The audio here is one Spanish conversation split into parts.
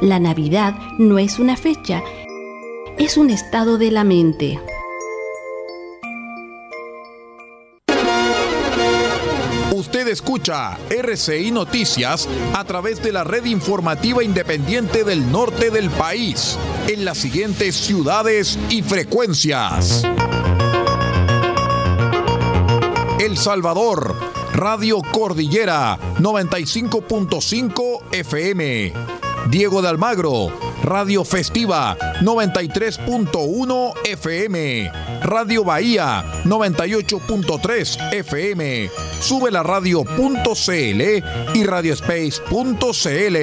La Navidad no es una fecha, es un estado de la mente. Usted escucha RCI Noticias a través de la red informativa independiente del norte del país, en las siguientes ciudades y frecuencias. El Salvador, Radio Cordillera 95.5 FM. Diego de Almagro, Radio Festiva 93.1 FM, Radio Bahía 98.3 FM, Sube la radio.cl y radiospace.cl.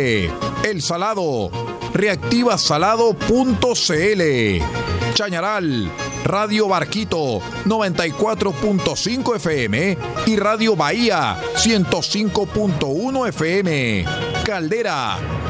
El Salado, reactivasalado.cl. Chañaral, Radio Barquito 94.5 FM y Radio Bahía 105.1 FM. Caldera,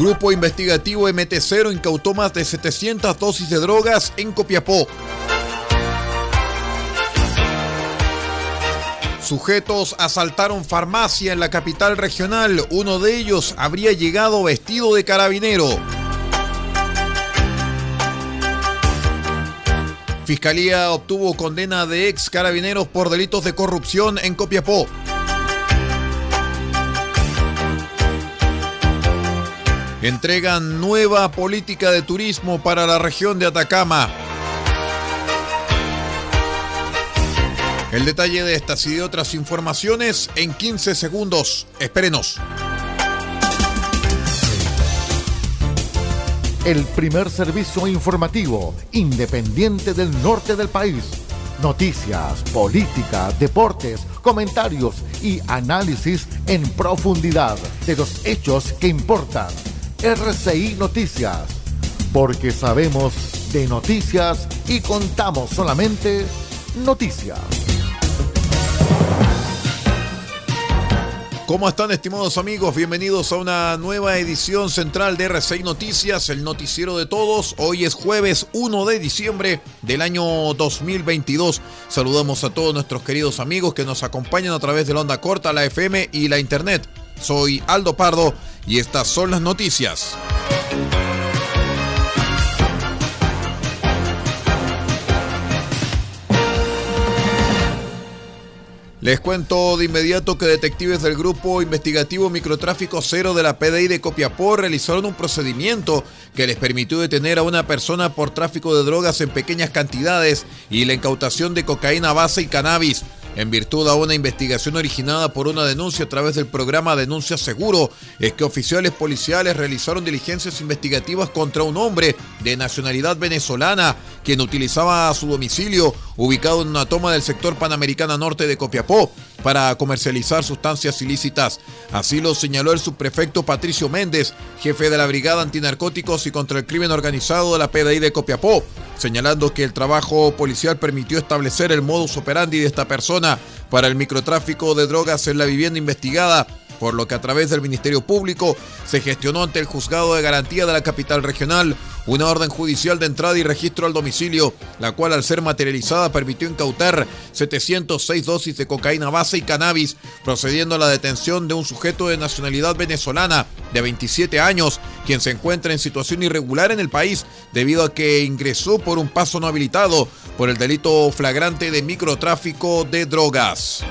Grupo investigativo MT0 incautó más de 700 dosis de drogas en Copiapó. Sujetos asaltaron farmacia en la capital regional. Uno de ellos habría llegado vestido de carabinero. Fiscalía obtuvo condena de ex carabineros por delitos de corrupción en Copiapó. Entregan nueva política de turismo para la región de Atacama. El detalle de estas y de otras informaciones en 15 segundos. Espérenos. El primer servicio informativo independiente del norte del país. Noticias, política, deportes, comentarios y análisis en profundidad de los hechos que importan. RCI Noticias. Porque sabemos de noticias y contamos solamente noticias. ¿Cómo están estimados amigos? Bienvenidos a una nueva edición central de RCI Noticias, el noticiero de todos. Hoy es jueves 1 de diciembre del año 2022. Saludamos a todos nuestros queridos amigos que nos acompañan a través de la onda corta, la FM y la Internet. Soy Aldo Pardo y estas son las noticias. Les cuento de inmediato que detectives del Grupo Investigativo Microtráfico Cero de la PDI de Copiapó realizaron un procedimiento que les permitió detener a una persona por tráfico de drogas en pequeñas cantidades y la incautación de cocaína base y cannabis. En virtud a una investigación originada por una denuncia a través del programa Denuncia Seguro, es que oficiales policiales realizaron diligencias investigativas contra un hombre de nacionalidad venezolana quien utilizaba su domicilio ubicado en una toma del sector Panamericana Norte de Copiapó para comercializar sustancias ilícitas. Así lo señaló el subprefecto Patricio Méndez, jefe de la Brigada Antinarcóticos y contra el Crimen Organizado de la PDI de Copiapó, señalando que el trabajo policial permitió establecer el modus operandi de esta persona para el microtráfico de drogas en la vivienda investigada por lo que a través del Ministerio Público se gestionó ante el Juzgado de Garantía de la capital regional una orden judicial de entrada y registro al domicilio, la cual al ser materializada permitió incautar 706 dosis de cocaína base y cannabis, procediendo a la detención de un sujeto de nacionalidad venezolana de 27 años, quien se encuentra en situación irregular en el país debido a que ingresó por un paso no habilitado por el delito flagrante de microtráfico de drogas.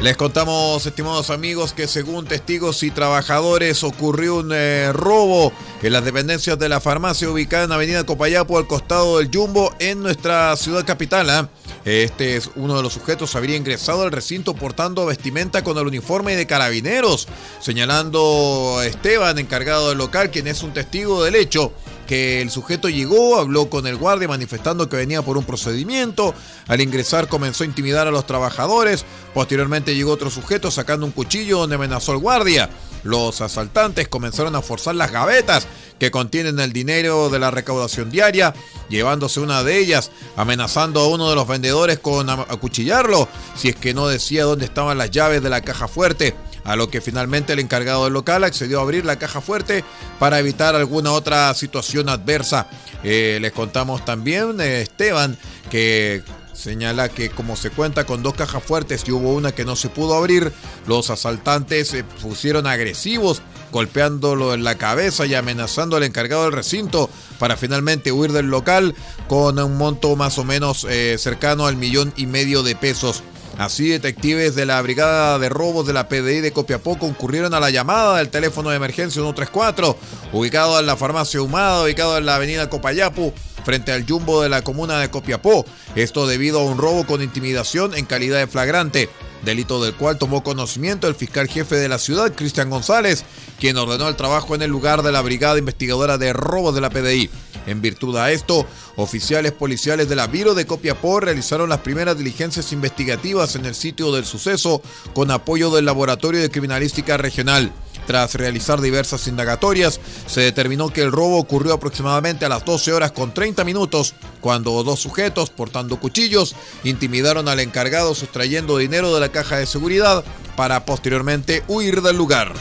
Les contamos, estimados amigos, que según testigos y trabajadores ocurrió un eh, robo en las dependencias de la farmacia ubicada en Avenida Copayapo al costado del Jumbo en nuestra ciudad capital. ¿ah? Este es uno de los sujetos habría ingresado al recinto portando vestimenta con el uniforme de carabineros, señalando a Esteban, encargado del local, quien es un testigo del hecho que el sujeto llegó, habló con el guardia manifestando que venía por un procedimiento. Al ingresar comenzó a intimidar a los trabajadores. Posteriormente llegó otro sujeto sacando un cuchillo donde amenazó al guardia. Los asaltantes comenzaron a forzar las gavetas que contienen el dinero de la recaudación diaria, llevándose una de ellas, amenazando a uno de los vendedores con acuchillarlo si es que no decía dónde estaban las llaves de la caja fuerte a lo que finalmente el encargado del local accedió a abrir la caja fuerte para evitar alguna otra situación adversa. Eh, les contamos también, eh, Esteban, que señala que como se cuenta con dos cajas fuertes y hubo una que no se pudo abrir, los asaltantes se pusieron agresivos, golpeándolo en la cabeza y amenazando al encargado del recinto para finalmente huir del local con un monto más o menos eh, cercano al millón y medio de pesos. Así, detectives de la Brigada de Robos de la PDI de Copiapó concurrieron a la llamada del teléfono de emergencia 134, ubicado en la farmacia Humada, ubicado en la avenida Copayapu, frente al Jumbo de la comuna de Copiapó. Esto debido a un robo con intimidación en calidad de flagrante delito del cual tomó conocimiento el fiscal jefe de la ciudad, Cristian González, quien ordenó el trabajo en el lugar de la Brigada Investigadora de Robos de la PDI. En virtud a esto, oficiales policiales de la Viro de Copiapó realizaron las primeras diligencias investigativas en el sitio del suceso con apoyo del Laboratorio de Criminalística Regional. Tras realizar diversas indagatorias, se determinó que el robo ocurrió aproximadamente a las 12 horas con 30 minutos, cuando dos sujetos portando cuchillos intimidaron al encargado sustrayendo dinero de la caja de seguridad para posteriormente huir del lugar.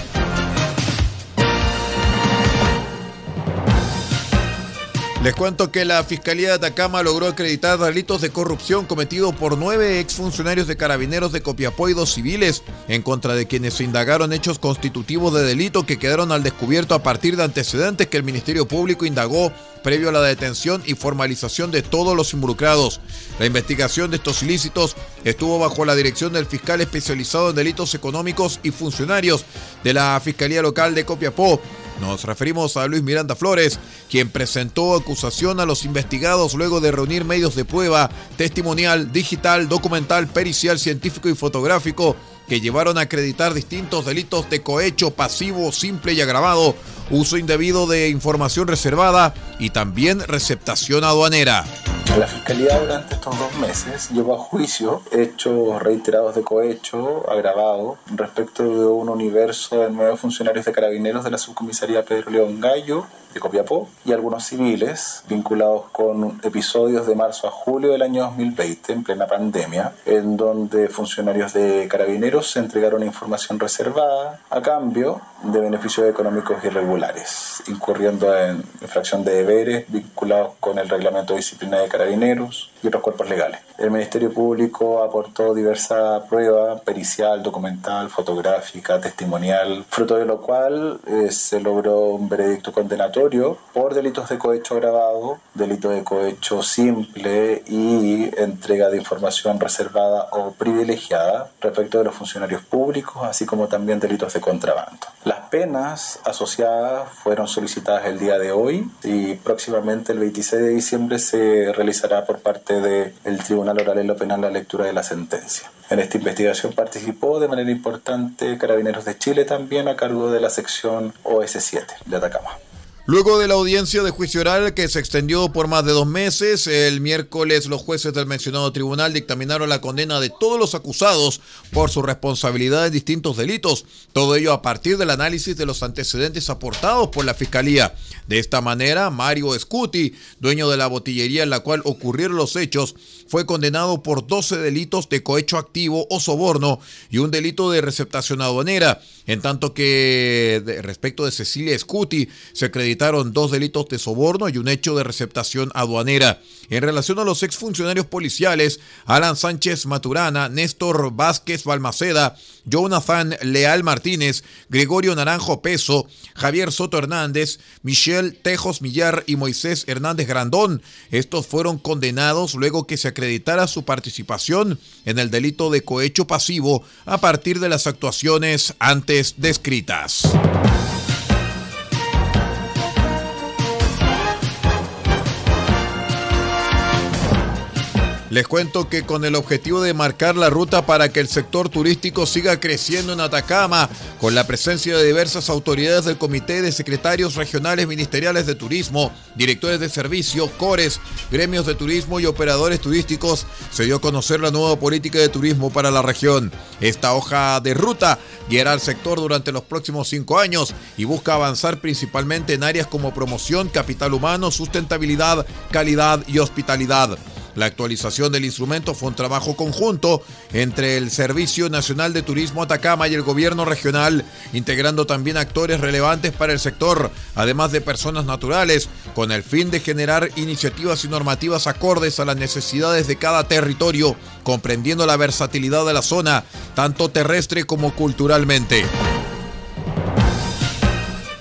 Les cuento que la Fiscalía de Atacama logró acreditar delitos de corrupción cometidos por nueve exfuncionarios de carabineros de Copiapó y dos civiles, en contra de quienes se indagaron hechos constitutivos de delito que quedaron al descubierto a partir de antecedentes que el Ministerio Público indagó previo a la detención y formalización de todos los involucrados. La investigación de estos ilícitos estuvo bajo la dirección del fiscal especializado en delitos económicos y funcionarios de la Fiscalía Local de Copiapó, nos referimos a Luis Miranda Flores, quien presentó acusación a los investigados luego de reunir medios de prueba, testimonial, digital, documental, pericial, científico y fotográfico que llevaron a acreditar distintos delitos de cohecho pasivo, simple y agravado, uso indebido de información reservada y también receptación aduanera. La Fiscalía durante estos dos meses llevó a juicio hechos reiterados de cohecho agravado respecto de un universo de nueve funcionarios de carabineros de la subcomisaría Pedro León Gallo de Copiapó y algunos civiles vinculados con episodios de marzo a julio del año 2020 en plena pandemia en donde funcionarios de carabineros se entregaron información reservada a cambio de beneficios económicos irregulares incurriendo en infracción de deberes vinculados con el reglamento de disciplina de carabineros carabineros y otros cuerpos legales. El Ministerio Público aportó diversa prueba pericial, documental, fotográfica, testimonial, fruto de lo cual eh, se logró un veredicto condenatorio por delitos de cohecho agravado, delito de cohecho simple y entrega de información reservada o privilegiada respecto de los funcionarios públicos, así como también delitos de contrabando. Las penas asociadas fueron solicitadas el día de hoy y próximamente el 26 de diciembre se realizará por parte del Tribunal Oral en lo Penal la lectura de la sentencia. En esta investigación participó de manera importante Carabineros de Chile también a cargo de la sección OS7 de Atacama. Luego de la audiencia de juicio oral que se extendió por más de dos meses, el miércoles los jueces del mencionado tribunal dictaminaron la condena de todos los acusados por su responsabilidad en distintos delitos, todo ello a partir del análisis de los antecedentes aportados por la Fiscalía. De esta manera, Mario Scuti, dueño de la botillería en la cual ocurrieron los hechos, fue condenado por 12 delitos de cohecho activo o soborno y un delito de receptación aduanera, en tanto que respecto de Cecilia Scuti se dos delitos de soborno y un hecho de receptación aduanera. En relación a los exfuncionarios policiales, Alan Sánchez Maturana, Néstor Vázquez Balmaceda, Jonathan Leal Martínez, Gregorio Naranjo Peso, Javier Soto Hernández, Michelle Tejos Millar y Moisés Hernández Grandón. Estos fueron condenados luego que se acreditara su participación en el delito de cohecho pasivo a partir de las actuaciones antes descritas. Les cuento que con el objetivo de marcar la ruta para que el sector turístico siga creciendo en Atacama, con la presencia de diversas autoridades del Comité de Secretarios Regionales Ministeriales de Turismo, directores de servicio, cores, gremios de turismo y operadores turísticos, se dio a conocer la nueva política de turismo para la región. Esta hoja de ruta guiará al sector durante los próximos cinco años y busca avanzar principalmente en áreas como promoción, capital humano, sustentabilidad, calidad y hospitalidad. La actualización del instrumento fue un trabajo conjunto entre el Servicio Nacional de Turismo Atacama y el gobierno regional, integrando también actores relevantes para el sector, además de personas naturales, con el fin de generar iniciativas y normativas acordes a las necesidades de cada territorio, comprendiendo la versatilidad de la zona, tanto terrestre como culturalmente.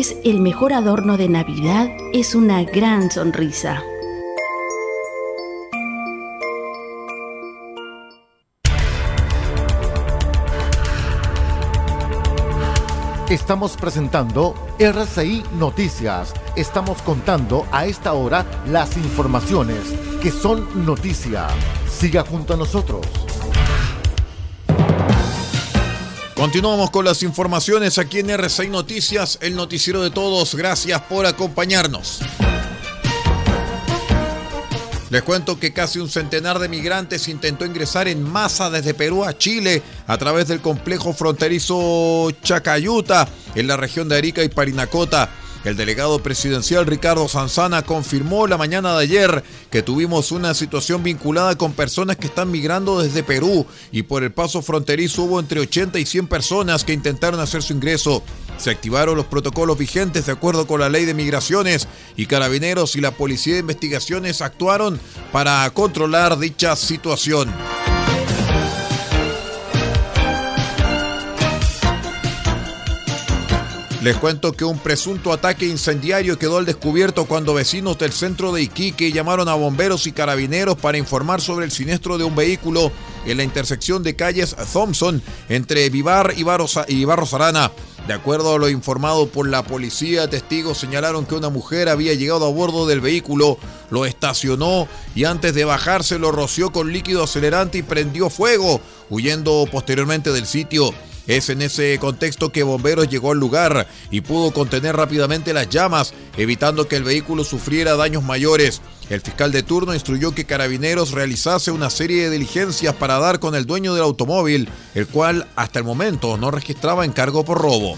El mejor adorno de Navidad es una gran sonrisa. Estamos presentando RCI Noticias. Estamos contando a esta hora las informaciones que son noticia. Siga junto a nosotros. Continuamos con las informaciones aquí en RCI Noticias, el noticiero de todos. Gracias por acompañarnos. Les cuento que casi un centenar de migrantes intentó ingresar en masa desde Perú a Chile a través del complejo fronterizo Chacayuta en la región de Arica y Parinacota. El delegado presidencial Ricardo Sanzana confirmó la mañana de ayer que tuvimos una situación vinculada con personas que están migrando desde Perú y por el paso fronterizo hubo entre 80 y 100 personas que intentaron hacer su ingreso. Se activaron los protocolos vigentes de acuerdo con la ley de migraciones y carabineros y la policía de investigaciones actuaron para controlar dicha situación. Les cuento que un presunto ataque incendiario quedó al descubierto cuando vecinos del centro de Iquique llamaron a bomberos y carabineros para informar sobre el siniestro de un vehículo en la intersección de calles Thompson entre Vivar y Barros Arana. De acuerdo a lo informado por la policía, testigos señalaron que una mujer había llegado a bordo del vehículo, lo estacionó y antes de bajarse lo roció con líquido acelerante y prendió fuego, huyendo posteriormente del sitio. Es en ese contexto que Bomberos llegó al lugar y pudo contener rápidamente las llamas, evitando que el vehículo sufriera daños mayores. El fiscal de turno instruyó que Carabineros realizase una serie de diligencias para dar con el dueño del automóvil, el cual hasta el momento no registraba encargo por robo.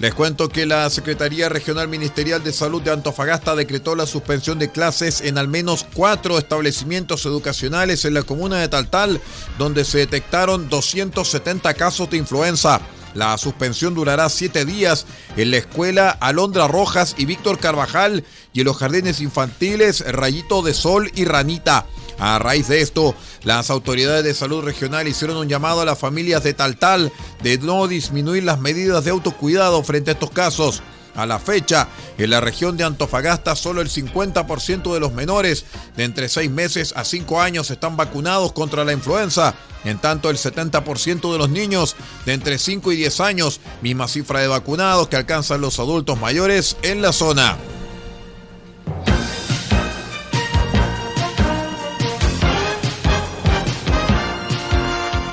Les cuento que la Secretaría Regional Ministerial de Salud de Antofagasta decretó la suspensión de clases en al menos cuatro establecimientos educacionales en la comuna de Taltal, donde se detectaron 270 casos de influenza. La suspensión durará siete días en la escuela Alondra Rojas y Víctor Carvajal y en los jardines infantiles Rayito de Sol y Ranita. A raíz de esto, las autoridades de salud regional hicieron un llamado a las familias de Taltal de no disminuir las medidas de autocuidado frente a estos casos. A la fecha, en la región de Antofagasta, solo el 50% de los menores de entre 6 meses a 5 años están vacunados contra la influenza. En tanto, el 70% de los niños de entre 5 y 10 años, misma cifra de vacunados que alcanzan los adultos mayores en la zona.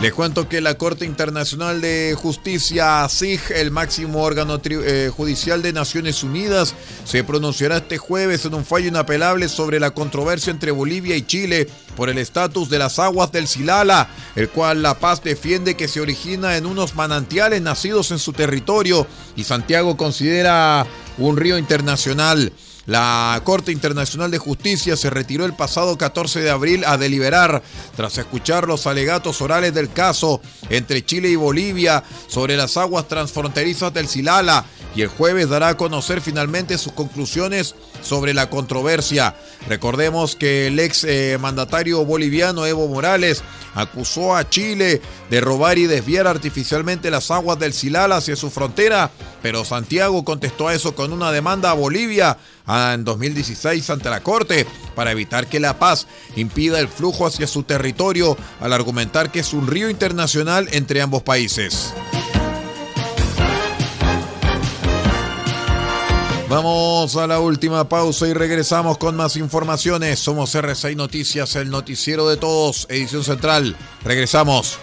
Les cuento que la Corte Internacional de Justicia, SIG, el máximo órgano eh, judicial de Naciones Unidas, se pronunciará este jueves en un fallo inapelable sobre la controversia entre Bolivia y Chile por el estatus de las aguas del Silala, el cual La Paz defiende que se origina en unos manantiales nacidos en su territorio y Santiago considera un río internacional. La Corte Internacional de Justicia se retiró el pasado 14 de abril a deliberar tras escuchar los alegatos orales del caso entre Chile y Bolivia sobre las aguas transfronterizas del Silala y el jueves dará a conocer finalmente sus conclusiones sobre la controversia. Recordemos que el ex eh, mandatario boliviano Evo Morales acusó a Chile de robar y desviar artificialmente las aguas del Silala hacia su frontera, pero Santiago contestó a eso con una demanda a Bolivia en 2016 ante la Corte para evitar que La Paz impida el flujo hacia su territorio al argumentar que es un río internacional entre ambos países. Vamos a la última pausa y regresamos con más informaciones. Somos R6 Noticias, el noticiero de todos, edición central. Regresamos.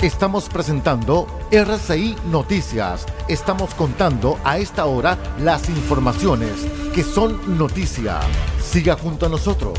Estamos presentando RCI Noticias. Estamos contando a esta hora las informaciones que son noticia. Siga junto a nosotros.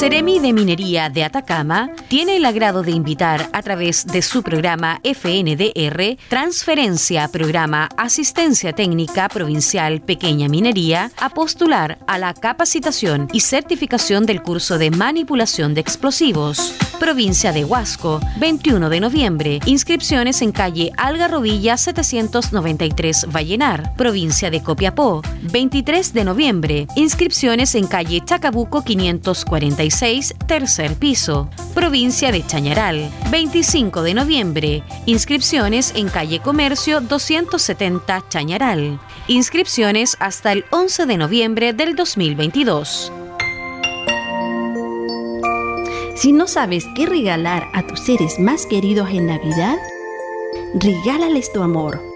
Seremi de Minería de Atacama tiene el agrado de invitar a través de su programa FNDR Transferencia Programa Asistencia Técnica Provincial Pequeña Minería a postular a la capacitación y certificación del curso de manipulación de explosivos. Provincia de Huasco, 21 de noviembre. Inscripciones en calle Algarrobilla 793 Vallenar. Provincia de Copiapó, 23 de noviembre. Inscripciones en calle Chacabuco 540 tercer piso. Provincia de Chañaral, 25 de noviembre. Inscripciones en calle Comercio 270 Chañaral. Inscripciones hasta el 11 de noviembre del 2022. Si no sabes qué regalar a tus seres más queridos en Navidad, regálales tu amor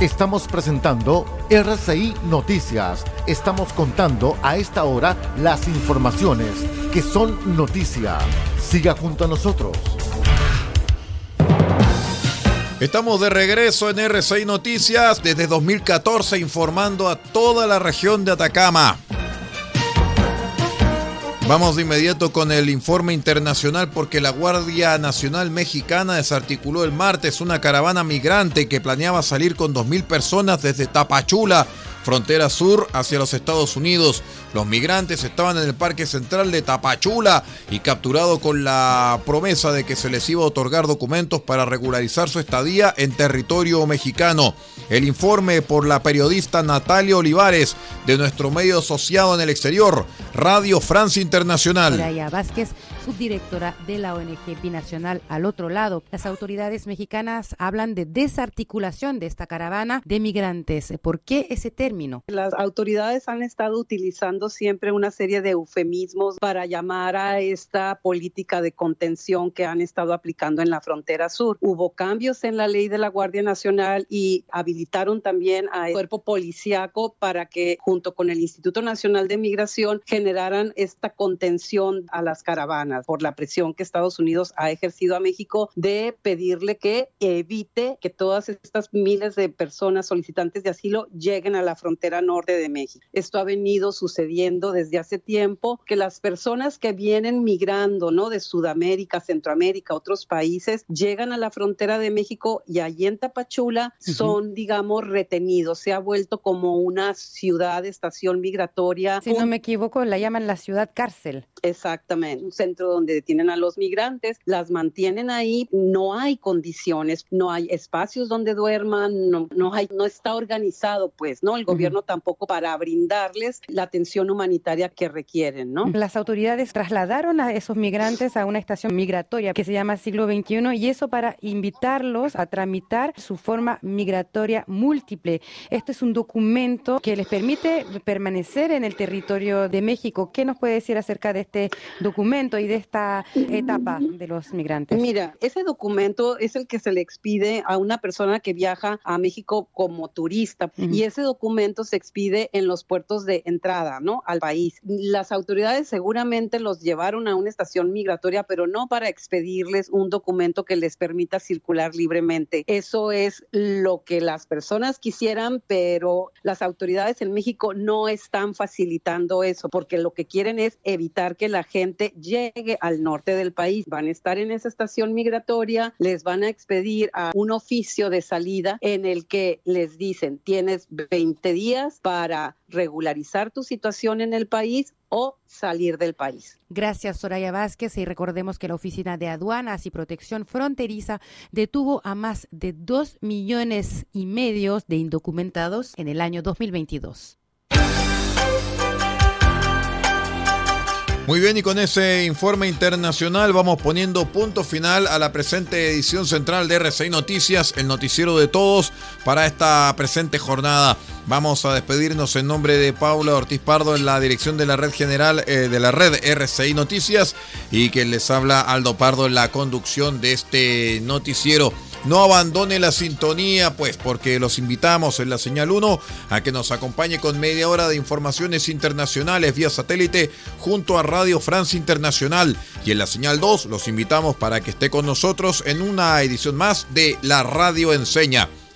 Estamos presentando RCI Noticias. Estamos contando a esta hora las informaciones que son noticia. Siga junto a nosotros. Estamos de regreso en RCI Noticias desde 2014 informando a toda la región de Atacama. Vamos de inmediato con el informe internacional porque la Guardia Nacional Mexicana desarticuló el martes una caravana migrante que planeaba salir con 2.000 personas desde Tapachula frontera sur hacia los Estados Unidos. Los migrantes estaban en el Parque Central de Tapachula y capturados con la promesa de que se les iba a otorgar documentos para regularizar su estadía en territorio mexicano. El informe por la periodista Natalia Olivares de nuestro medio asociado en el exterior, Radio Francia Internacional. Vázquez subdirectora de la ONG Binacional al otro lado. Las autoridades mexicanas hablan de desarticulación de esta caravana de migrantes. ¿Por qué ese término? Las autoridades han estado utilizando siempre una serie de eufemismos para llamar a esta política de contención que han estado aplicando en la frontera sur. Hubo cambios en la ley de la Guardia Nacional y habilitaron también al cuerpo policíaco para que junto con el Instituto Nacional de Migración generaran esta contención a las caravanas por la presión que Estados Unidos ha ejercido a México de pedirle que evite que todas estas miles de personas solicitantes de asilo lleguen a la frontera norte de México. Esto ha venido sucediendo desde hace tiempo, que las personas que vienen migrando, ¿no? De Sudamérica, Centroamérica, otros países, llegan a la frontera de México y allí en Tapachula son, digamos, retenidos. Se ha vuelto como una ciudad, estación migratoria. Si no me equivoco, la llaman la ciudad cárcel. Exactamente, un centro donde detienen a los migrantes, las mantienen ahí, no hay condiciones, no hay espacios donde duerman, no, no, hay, no está organizado, pues, ¿no? El gobierno tampoco para brindarles la atención humanitaria que requieren, ¿no? Las autoridades trasladaron a esos migrantes a una estación migratoria que se llama Siglo XXI y eso para invitarlos a tramitar su forma migratoria múltiple. Este es un documento que les permite permanecer en el territorio de México. ¿Qué nos puede decir acerca de este documento y de esta etapa de los migrantes? Mira, ese documento es el que se le expide a una persona que viaja a México como turista y ese documento se expide en los puertos de entrada, ¿no? Al país. Las autoridades seguramente los llevaron a una estación migratoria, pero no para expedirles un documento que les permita circular libremente. Eso es lo que las personas quisieran, pero las autoridades en México no están facilitando eso porque lo que quieren es evitar que la gente llegue al norte del país. Van a estar en esa estación migratoria, les van a expedir a un oficio de salida en el que les dicen, tienes 20 días para regularizar tu situación en el país o salir del país. Gracias, Soraya Vázquez. Y recordemos que la Oficina de Aduanas y Protección Fronteriza detuvo a más de dos millones y medio de indocumentados en el año 2022. Muy bien, y con ese informe internacional vamos poniendo punto final a la presente edición central de RCI Noticias, el noticiero de todos para esta presente jornada. Vamos a despedirnos en nombre de Paula Ortiz Pardo en la dirección de la red general eh, de la red RCI Noticias y que les habla Aldo Pardo en la conducción de este noticiero. No abandone la sintonía, pues, porque los invitamos en la señal 1 a que nos acompañe con media hora de informaciones internacionales vía satélite junto a Radio France Internacional. Y en la señal 2 los invitamos para que esté con nosotros en una edición más de La Radio Enseña.